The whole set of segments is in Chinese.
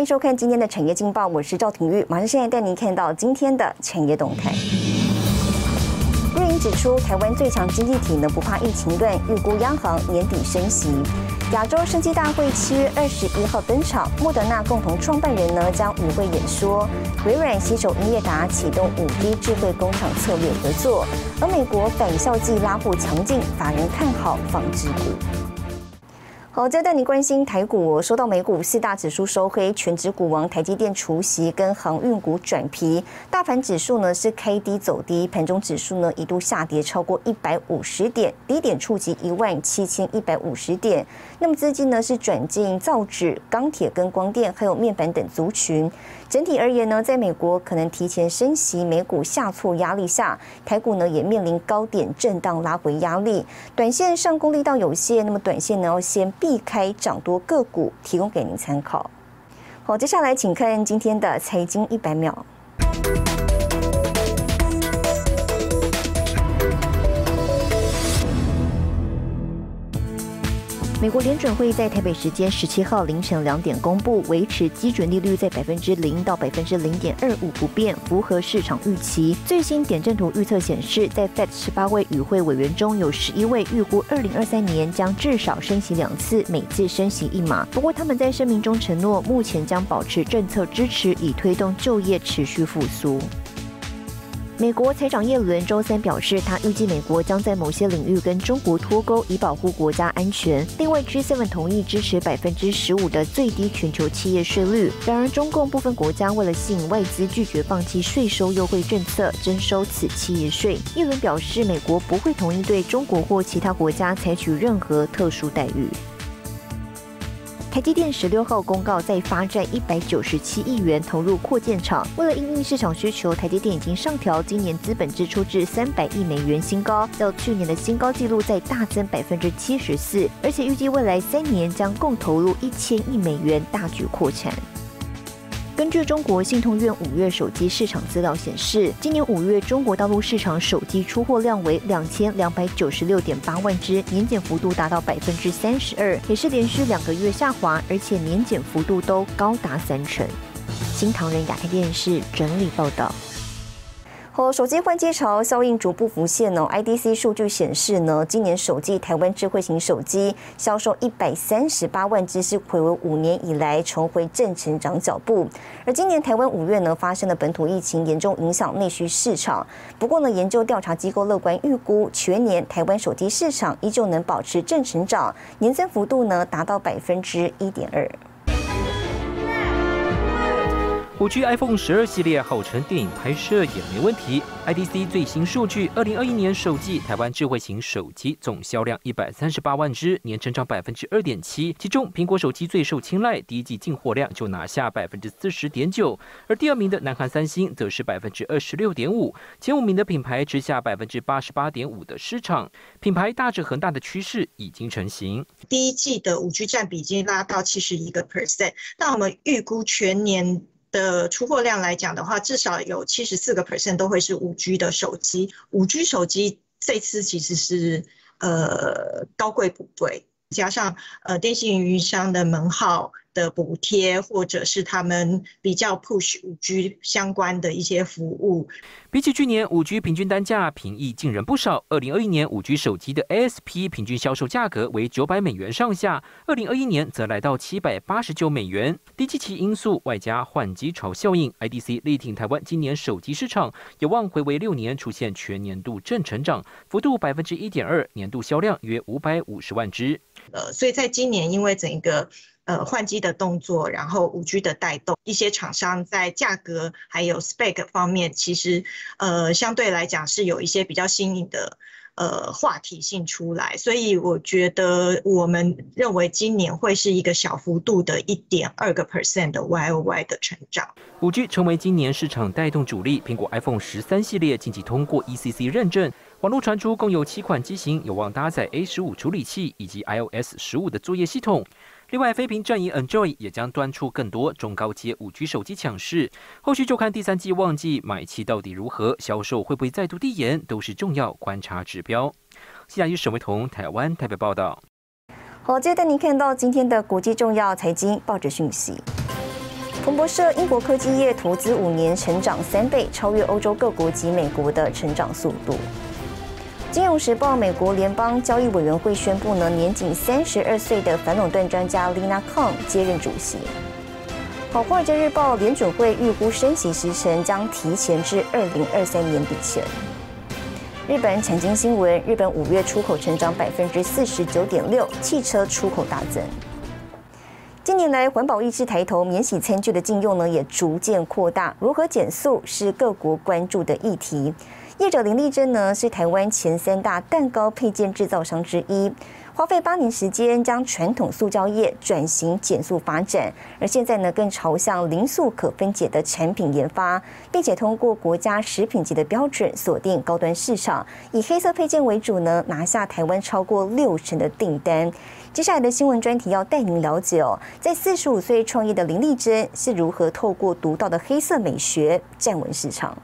欢迎收看今天的产业劲报，我是赵廷玉，马上现在带您看到今天的产业动态。瑞银指出，台湾最强经济体呢不怕疫情乱，预估央行年底升息。亚洲生机大会七月二十一号登场，莫德纳共同创办人呢将与会演说。微软携手英业达启动五 D 智慧工厂策略合作。而美国返校季拉货强劲，法人看好纺织股。好，再带你关心台股。收到美股四大指数收黑，全指股王台积电除息跟航运股转皮，大盘指数呢是开低走低，盘中指数呢一度下跌超过一百五十点，低点触及一万七千一百五十点。那么资金呢是转进造纸、钢铁跟光电，还有面板等族群。整体而言呢，在美国可能提前升息、美股下挫压力下，台股呢也面临高点震荡拉回压力，短线上攻力道有限，那么短线呢要先避开涨多个股，提供给您参考。好，接下来请看今天的财经一百秒。美国联准会在台北时间十七号凌晨两点公布，维持基准利率在百分之零到百分之零点二五不变，符合市场预期。最新点阵图预测显示，在 Fed 十八位与会委员中有十一位预估二零二三年将至少升息两次，每次升息一码。不过他们在声明中承诺，目前将保持政策支持，以推动就业持续复苏。美国财长耶伦周三表示，他预计美国将在某些领域跟中国脱钩，以保护国家安全。另外，G7 同意支持百分之十五的最低全球企业税率。然而，中共部分国家为了吸引外资，拒绝放弃税收优惠政策，征收此企业税。耶伦表示，美国不会同意对中国或其他国家采取任何特殊待遇。台积电十六号公告，再发债一百九十七亿元投入扩建厂。为了应应市场需求，台积电已经上调今年资本支出至三百亿美元新高，较去年的新高纪录再大增百分之七十四，而且预计未来三年将共投入一千亿美元，大举扩产。根据中国信通院五月手机市场资料显示，今年五月中国大陆市场手机出货量为两千两百九十六点八万只，年减幅度达到百分之三十二，也是连续两个月下滑，而且年减幅度都高达三成。新唐人亚太电视整理报道。和手机换机潮效应逐步浮现呢。IDC 数据显示呢，今年首季台湾智慧型手机销售一百三十八万只，是回为五年以来重回正成长脚步。而今年台湾五月呢，发生了本土疫情，严重影响内需市场。不过呢，研究调查机构乐观预估，全年台湾手机市场依旧能保持正成长，年增幅度呢达到百分之一点二。五 G iPhone 十二系列号称电影拍摄也没问题。IDC 最新数据，二零二一年首季台湾智慧型手机总销量一百三十八万只，年增长百分之二点七。其中苹果手机最受青睐，第一季进货量就拿下百分之四十点九，而第二名的南韩三星则是百分之二十六点五。前五名的品牌之下百分之八十八点五的市场，品牌大致恒大的趋势已经成型。第一季的五 G 占比已经拉到七十一个 percent，那我们预估全年。的出货量来讲的话，至少有七十四个 percent 都会是五 G 的手机。五 G 手机这次其实是呃高贵不贵，加上呃电信运营商的门号。的补贴，或者是他们比较 push 五 G 相关的一些服务。比起去年，五 G 平均单价平易近人不少。二零二一年五 G 手机的 ASP 平均销售价格为九百美元上下，二零二一年则来到七百八十九美元。低基期因素外加换机潮效应，IDC 力挺台湾今年手机市场有望回为六年出现全年度正成长，幅度百分之一点二，年度销量约五百五十万只。呃，所以在今年因为整个呃，换机的动作，然后五 G 的带动，一些厂商在价格还有 spec 方面，其实呃相对来讲是有一些比较新颖的呃话题性出来，所以我觉得我们认为今年会是一个小幅度的一点二个 percent 的 Y O Y 的成长。五 G 成为今年市场带动主力，苹果 iPhone 十三系列近期通过 E C C 认证，网络传出共有七款机型有望搭载 A 十五处理器以及 iOS 十五的作业系统。另外，飞屏阵营 Enjoy 也将端出更多中高阶五 G 手机抢势，后续就看第三季旺季买气到底如何，销售会不会再度递延，都是重要观察指标。下一沈伟彤，台湾台北报道。好，接着您看到今天的国际重要财经报纸讯息。彭博社：英国科技业投资五年成长三倍，超越欧洲各国及美国的成长速度。金融时报：美国联邦交易委员会宣布，呢年仅三十二岁的反垄断专家 Lina Kong 接任主席。好，华尔街日报：联准会预估升息时程将提前至二零二三年底前。日本产经新闻：日本五月出口成长百分之四十九点六，汽车出口大增。近年来，环保意识抬头，免洗餐具的禁用呢也逐渐扩大。如何减速是各国关注的议题。业者林丽珍呢是台湾前三大蛋糕配件制造商之一。花费八年时间将传统塑胶业转型减速发展，而现在呢更朝向零塑可分解的产品研发，并且通过国家食品级的标准锁定高端市场，以黑色配件为主呢拿下台湾超过六成的订单。接下来的新闻专题要带您了解哦，在四十五岁创业的林丽珍是如何透过独到的黑色美学站稳市场。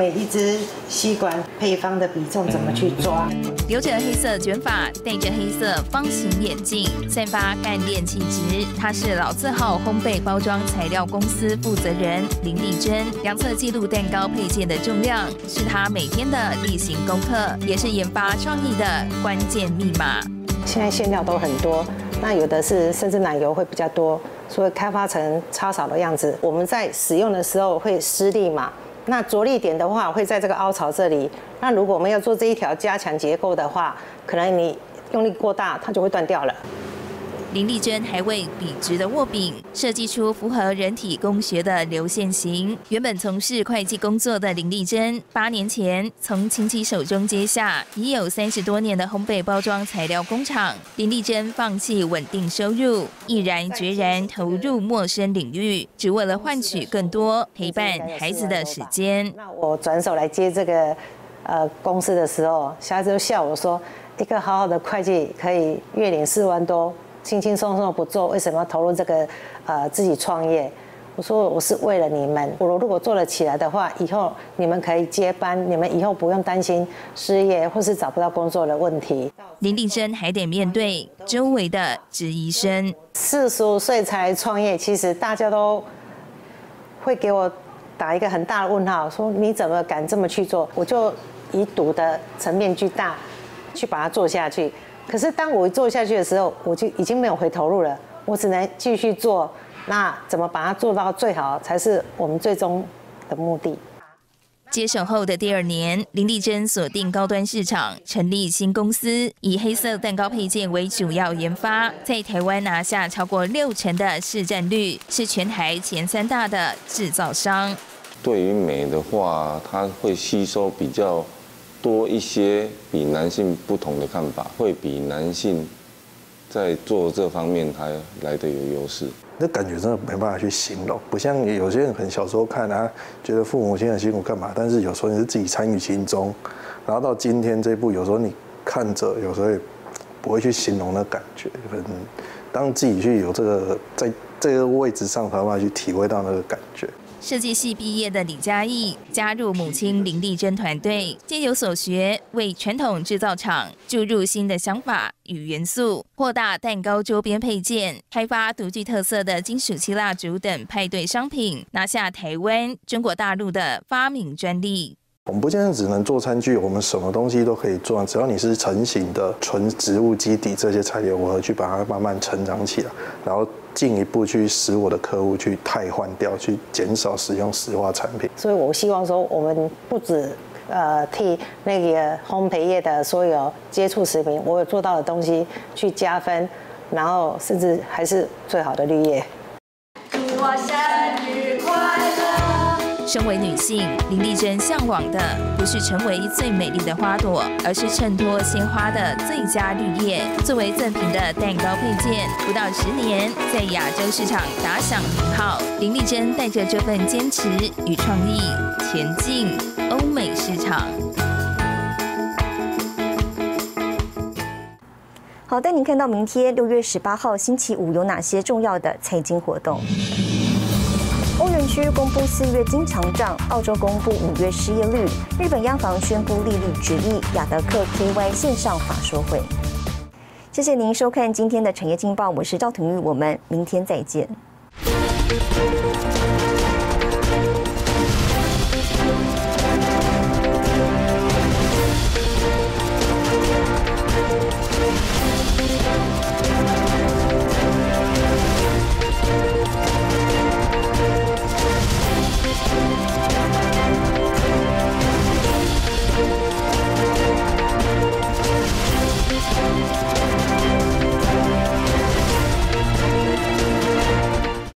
每一支吸管配方的比重怎么去抓？留着黑色卷发，戴着黑色方形眼镜，散发干练气质。他是老字号烘焙包装材料公司负责人林丽珍。量测记录蛋糕配件的重量，是他每天的例行功课，也是研发创意的关键密码。现在馅料都很多，那有的是甚至奶油会比较多，所以开发成超少的样子。我们在使用的时候会施力嘛？那着力点的话会在这个凹槽这里。那如果我们要做这一条加强结构的话，可能你用力过大，它就会断掉了。林丽珍还为笔直的握柄设计出符合人体工学的流线型。原本从事会计工作的林丽珍，八年前从亲戚手中接下已有三十多年的烘焙包装材料工厂。林丽珍放弃稳定收入，毅然决然投入陌生领域，只为了换取更多陪伴孩子的时间。那我转手来接这个呃公司的时候，小孩子就笑我说：“一个好好的会计可以月领四万多。”轻轻松松不做，为什么要投入这个呃自己创业？我说我是为了你们，我如果做了起来的话，以后你们可以接班，你们以后不用担心失业或是找不到工作的问题。林定生还得面对周围的质疑声。四十五岁才创业，其实大家都会给我打一个很大的问号，说你怎么敢这么去做？我就以赌的层面巨大，去把它做下去。可是当我做下去的时候，我就已经没有回头路了，我只能继续做。那怎么把它做到最好，才是我们最终的目的。接手后的第二年，林丽珍锁定高端市场，成立新公司，以黑色蛋糕配件为主要研发，在台湾拿下超过六成的市占率，是全台前三大的制造商。对于美的话，它会吸收比较。多一些比男性不同的看法，会比男性在做这方面还来的有优势。那感觉真的没办法去形容，不像有些人很小时候看啊，觉得父母亲很辛苦干嘛，但是有时候你是自己参与其中，然后到今天这一步，有时候你看着，有时候也不会去形容那感觉。可能当自己去有这个在这个位置上，才办法去体会到那个感觉。设计系毕业的李嘉义加入母亲林丽珍团队，皆有所学，为传统制造厂注入新的想法与元素，扩大蛋糕周边配件，开发独具特色的金属漆蜡烛等派对商品，拿下台湾、中国大陆的发明专利。我们不见得只能做餐具，我们什么东西都可以做，只要你是成型的纯植物基底这些材料，我去把它慢慢成长起来，然后进一步去使我的客户去汰换掉，去减少使用石化产品。所以我希望说，我们不止呃替那个烘焙业的所有接触食品，我有做到的东西去加分，然后甚至还是最好的绿叶。祝我生日快乐！身为女性，林丽珍向往的不是成为最美丽的花朵，而是衬托鲜花的最佳绿叶。作为赠品的蛋糕配件，不到十年在亚洲市场打响名号。林丽珍带着这份坚持与创意，前进欧美市场。好，带您看到明天六月十八号星期五有哪些重要的财经活动。区公布四月经常账，澳洲公布五月失业率，日本央行宣布利率决议，雅德克 KY 线上法说会。谢谢您收看今天的产业劲报，我是赵廷玉，我们明天再见。